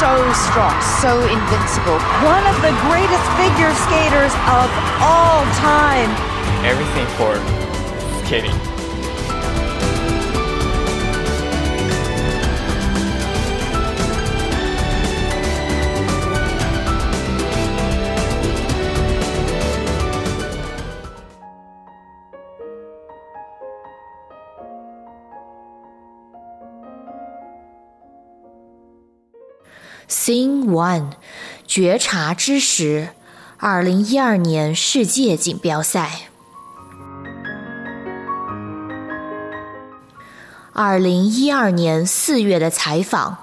so strong, so invincible. One of the greatest figure skaters of all time. Everything for skating.，Scene One，觉察之时，二零一二年世界锦标赛。二零一二年四月的采访。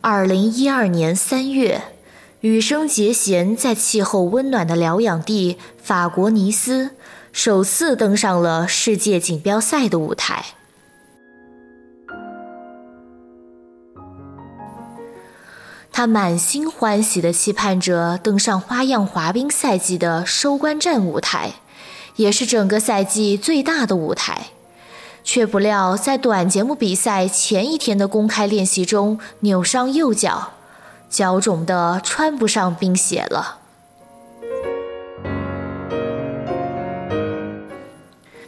二零一二年三月，羽生结弦在气候温暖的疗养地法国尼斯，首次登上了世界锦标赛的舞台。他满心欢喜地期盼着登上花样滑冰赛季的收官战舞台，也是整个赛季最大的舞台。却不料，在短节目比赛前一天的公开练习中扭伤右脚，脚肿得穿不上冰鞋了。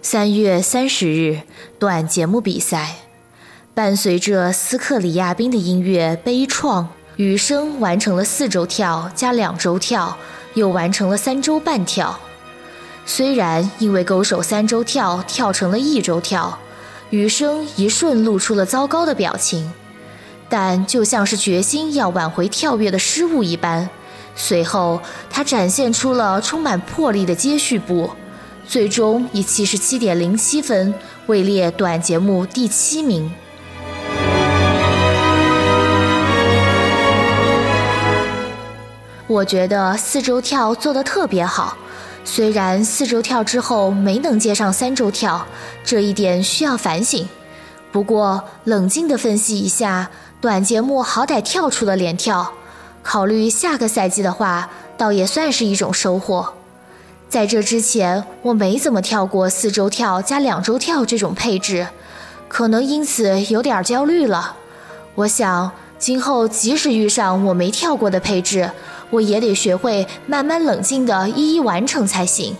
三月三十日，短节目比赛，伴随着斯克里亚宾的音乐《悲怆》，羽生完成了四周跳加两周跳，又完成了三周半跳。虽然因为勾手三周跳跳成了一周跳，羽生一瞬露出了糟糕的表情，但就像是决心要挽回跳跃的失误一般，随后他展现出了充满魄力的接续步，最终以七十七点零七分位列短节目第七名。我觉得四周跳做得特别好，虽然四周跳之后没能接上三周跳，这一点需要反省。不过冷静地分析一下，短节目好歹跳出了连跳，考虑下个赛季的话，倒也算是一种收获。在这之前，我没怎么跳过四周跳加两周跳这种配置，可能因此有点焦虑了。我想，今后即使遇上我没跳过的配置，我也得学会慢慢冷静地一一完成才行。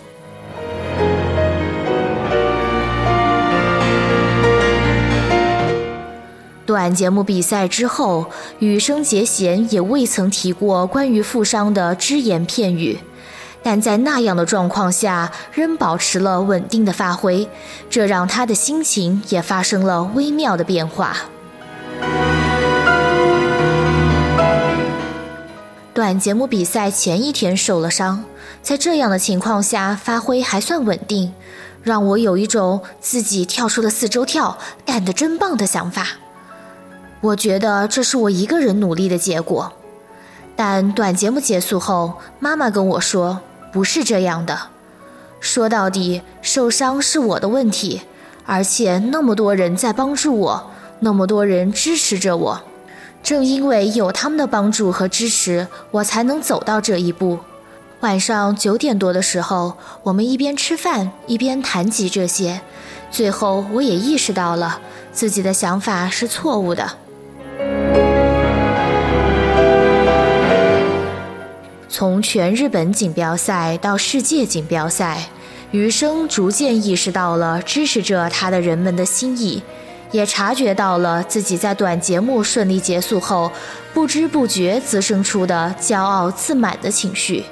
短节目比赛之后，羽生结弦也未曾提过关于负伤的只言片语，但在那样的状况下，仍保持了稳定的发挥，这让他的心情也发生了微妙的变化。短节目比赛前一天受了伤，在这样的情况下发挥还算稳定，让我有一种自己跳出了四周跳，干得真棒的想法。我觉得这是我一个人努力的结果，但短节目结束后，妈妈跟我说不是这样的。说到底，受伤是我的问题，而且那么多人在帮助我，那么多人支持着我。正因为有他们的帮助和支持，我才能走到这一步。晚上九点多的时候，我们一边吃饭一边谈及这些，最后我也意识到了自己的想法是错误的。从全日本锦标赛到世界锦标赛，余生逐渐意识到了支持着他的人们的心意。也察觉到了自己在短节目顺利结束后，不知不觉滋生出的骄傲自满的情绪。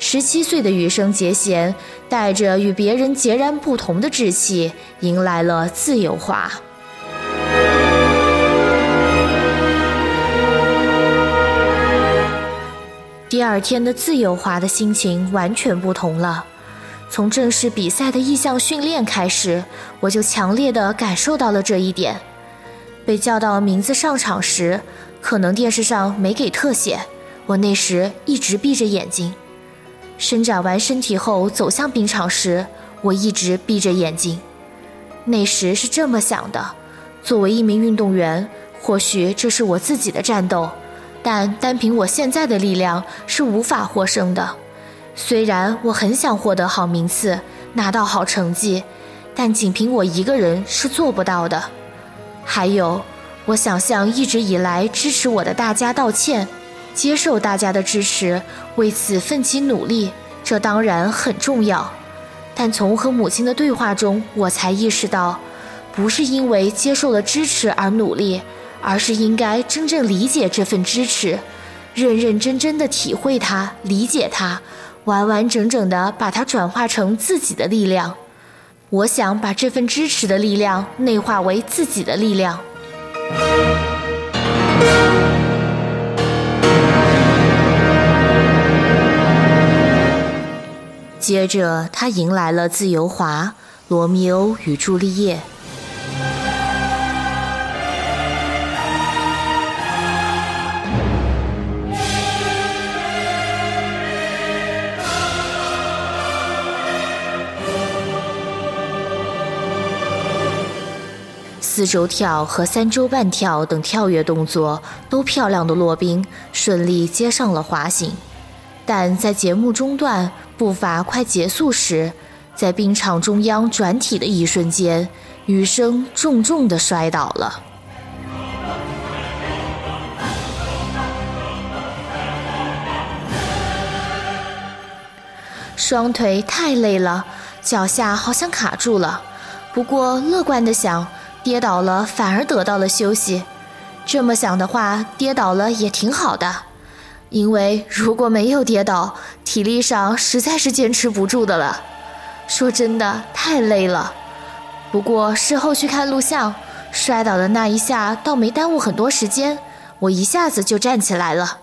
十七岁的羽生结弦带着与别人截然不同的志气，迎来了自由滑。第二天的自由滑的心情完全不同了。从正式比赛的意向训练开始，我就强烈地感受到了这一点。被叫到名字上场时，可能电视上没给特写，我那时一直闭着眼睛。伸展完身体后走向冰场时，我一直闭着眼睛。那时是这么想的：作为一名运动员，或许这是我自己的战斗，但单凭我现在的力量是无法获胜的。虽然我很想获得好名次，拿到好成绩，但仅凭我一个人是做不到的。还有，我想向一直以来支持我的大家道歉。接受大家的支持，为此奋起努力，这当然很重要。但从和母亲的对话中，我才意识到，不是因为接受了支持而努力，而是应该真正理解这份支持，认认真真的体会它，理解它，完完整整的把它转化成自己的力量。我想把这份支持的力量内化为自己的力量。接着，他迎来了自由滑、罗密欧与朱丽叶。四周跳和三周半跳等跳跃动作都漂亮的落冰，顺利接上了滑行。但在节目中段步伐快结束时，在冰场中央转体的一瞬间，余生重重的摔倒了。双腿太累了，脚下好像卡住了。不过乐观的想，跌倒了反而得到了休息。这么想的话，跌倒了也挺好的。因为如果没有跌倒，体力上实在是坚持不住的了。说真的，太累了。不过事后去看录像，摔倒的那一下倒没耽误很多时间，我一下子就站起来了。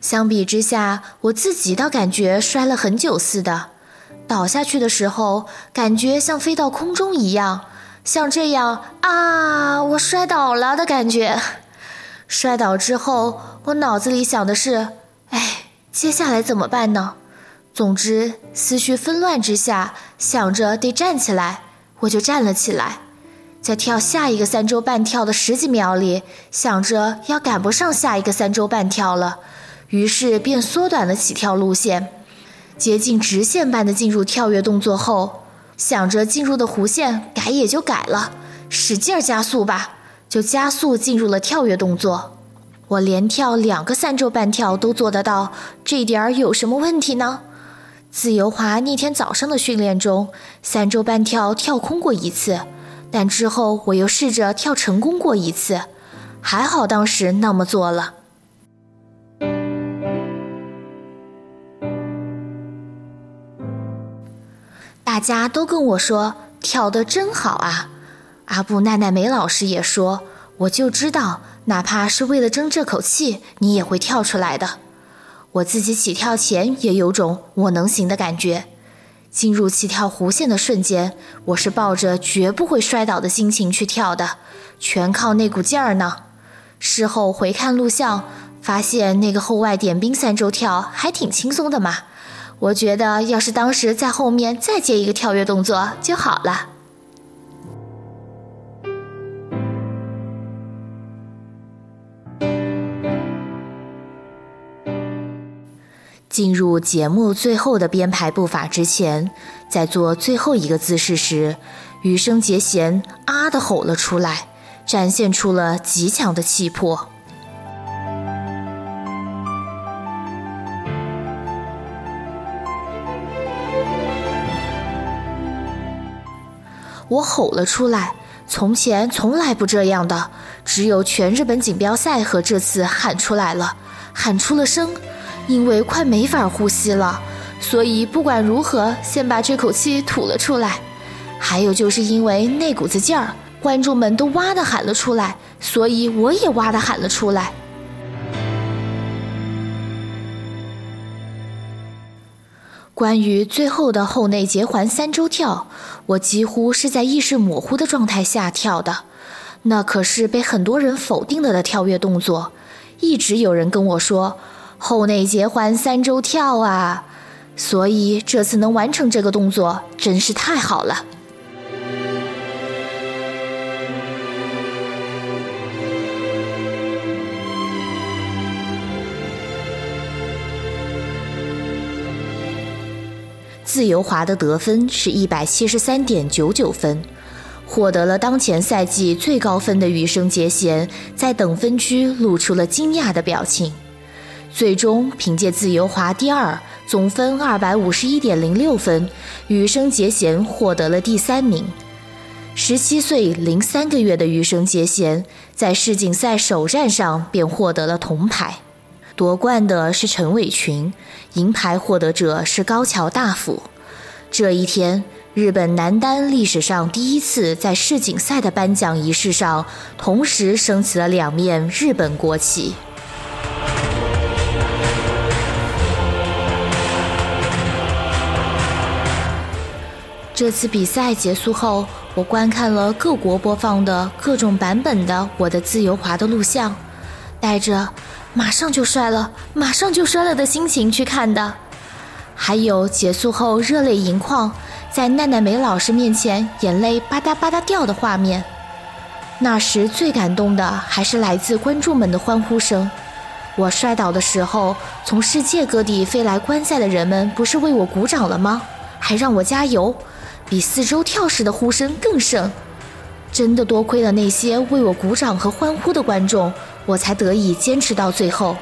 相比之下，我自己倒感觉摔了很久似的。倒下去的时候，感觉像飞到空中一样。像这样啊，我摔倒了的感觉。摔倒之后，我脑子里想的是，哎，接下来怎么办呢？总之，思绪纷乱之下，想着得站起来，我就站了起来。在跳下一个三周半跳的十几秒里，想着要赶不上下一个三周半跳了，于是便缩短了起跳路线，接近直线般的进入跳跃动作后。想着进入的弧线改也就改了，使劲儿加速吧，就加速进入了跳跃动作。我连跳两个三周半跳都做得到，这点儿有什么问题呢？自由滑那天早上的训练中，三周半跳跳空过一次，但之后我又试着跳成功过一次，还好当时那么做了。大家都跟我说跳得真好啊！阿布奈奈梅老师也说，我就知道，哪怕是为了争这口气，你也会跳出来的。我自己起跳前也有种我能行的感觉。进入起跳弧线的瞬间，我是抱着绝不会摔倒的心情去跳的，全靠那股劲儿呢。事后回看录像，发现那个后外点冰三周跳还挺轻松的嘛。我觉得，要是当时在后面再接一个跳跃动作就好了。进入节目最后的编排步伐之前，在做最后一个姿势时，羽生结弦啊的吼了出来，展现出了极强的气魄。我吼了出来，从前从来不这样的，只有全日本锦标赛和这次喊出来了，喊出了声，因为快没法呼吸了，所以不管如何，先把这口气吐了出来。还有就是因为那股子劲儿，观众们都哇的喊了出来，所以我也哇的喊了出来。关于最后的后内结环三周跳，我几乎是在意识模糊的状态下跳的。那可是被很多人否定了的跳跃动作，一直有人跟我说后内结环三周跳啊，所以这次能完成这个动作真是太好了。自由滑的得分是一百七十三点九九分，获得了当前赛季最高分的羽生结弦在等分区露出了惊讶的表情，最终凭借自由滑第二，总分二百五十一点零六分，羽生结弦获得了第三名。十七岁零三个月的羽生结弦在世锦赛首战上便获得了铜牌。夺冠的是陈伟群，银牌获得者是高桥大辅。这一天，日本男单历史上第一次在世锦赛的颁奖仪式上，同时升起了两面日本国旗。这次比赛结束后，我观看了各国播放的各种版本的我的自由滑的录像，带着。马上就摔了，马上就摔了的心情去看的，还有结束后热泪盈眶，在奈奈美老师面前眼泪吧嗒吧嗒掉的画面。那时最感动的还是来自观众们的欢呼声。我摔倒的时候，从世界各地飞来观赛的人们不是为我鼓掌了吗？还让我加油，比四周跳时的呼声更盛。真的多亏了那些为我鼓掌和欢呼的观众。我才得以坚持到最后，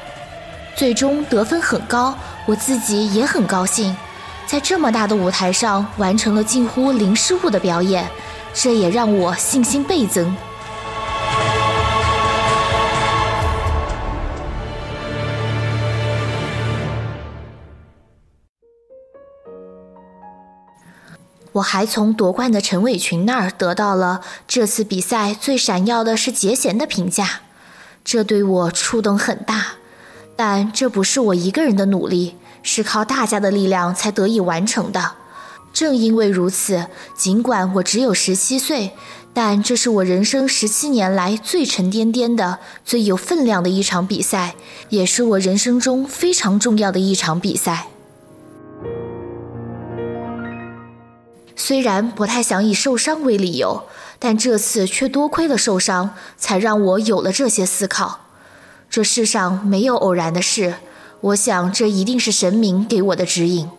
最终得分很高，我自己也很高兴，在这么大的舞台上完成了近乎零失误的表演，这也让我信心倍增。我还从夺冠的陈伟群那儿得到了这次比赛最闪耀的是节贤的评价。这对我触动很大，但这不是我一个人的努力，是靠大家的力量才得以完成的。正因为如此，尽管我只有十七岁，但这是我人生十七年来最沉甸甸的、最有分量的一场比赛，也是我人生中非常重要的一场比赛。虽然不太想以受伤为理由。但这次却多亏了受伤，才让我有了这些思考。这世上没有偶然的事，我想这一定是神明给我的指引。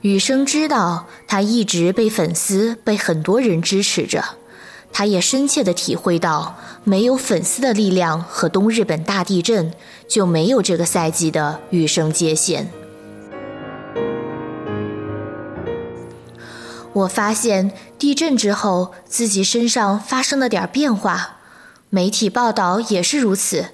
雨生知道他一直被粉丝、被很多人支持着，他也深切的体会到，没有粉丝的力量和东日本大地震，就没有这个赛季的羽生接线。我发现地震之后，自己身上发生了点变化，媒体报道也是如此，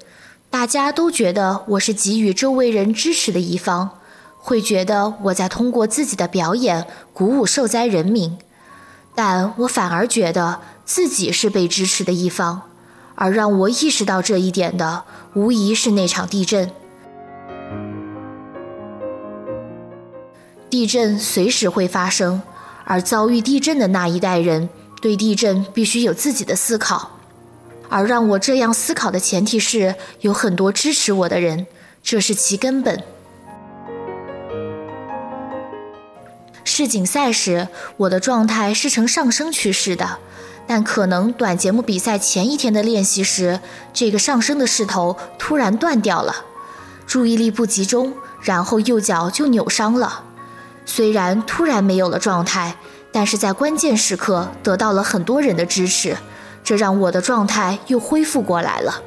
大家都觉得我是给予周围人支持的一方，会觉得我在通过自己的表演鼓舞受灾人民，但我反而觉得自己是被支持的一方，而让我意识到这一点的，无疑是那场地震。地震随时会发生。而遭遇地震的那一代人，对地震必须有自己的思考。而让我这样思考的前提是，有很多支持我的人，这是其根本。世锦赛时，我的状态是呈上升趋势的，但可能短节目比赛前一天的练习时，这个上升的势头突然断掉了，注意力不集中，然后右脚就扭伤了。虽然突然没有了状态，但是在关键时刻得到了很多人的支持，这让我的状态又恢复过来了。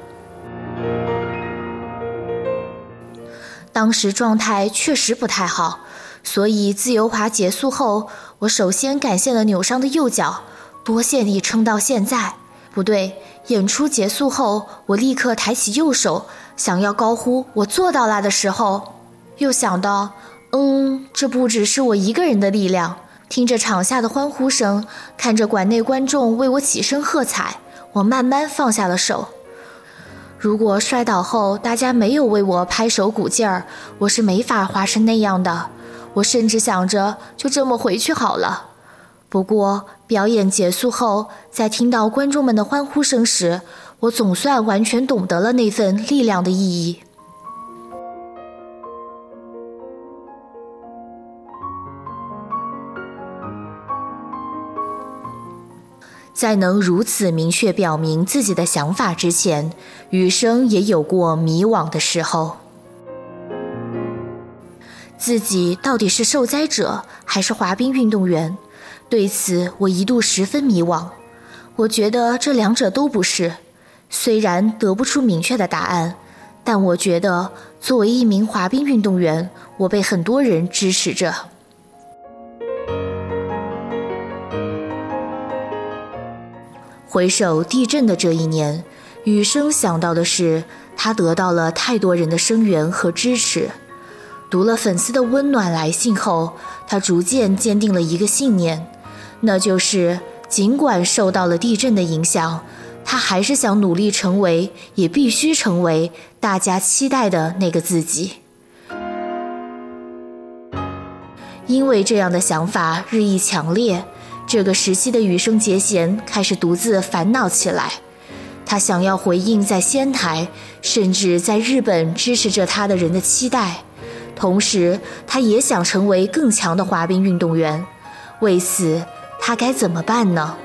当时状态确实不太好，所以自由滑结束后，我首先感谢了扭伤的右脚，多谢你撑到现在。不对，演出结束后，我立刻抬起右手，想要高呼“我做到了”的时候，又想到。嗯，这不只是我一个人的力量。听着场下的欢呼声，看着馆内观众为我起身喝彩，我慢慢放下了手。如果摔倒后大家没有为我拍手鼓劲儿，我是没法化成那样的。我甚至想着就这么回去好了。不过表演结束后，在听到观众们的欢呼声时，我总算完全懂得了那份力量的意义。在能如此明确表明自己的想法之前，余生也有过迷惘的时候。自己到底是受灾者还是滑冰运动员？对此，我一度十分迷惘。我觉得这两者都不是。虽然得不出明确的答案，但我觉得作为一名滑冰运动员，我被很多人支持着。回首地震的这一年，雨生想到的是，他得到了太多人的声援和支持。读了粉丝的温暖来信后，他逐渐坚定了一个信念，那就是尽管受到了地震的影响，他还是想努力成为，也必须成为大家期待的那个自己。因为这样的想法日益强烈。这个时期的羽生结弦开始独自烦恼起来，他想要回应在仙台，甚至在日本支持着他的人的期待，同时他也想成为更强的滑冰运动员。为此，他该怎么办呢？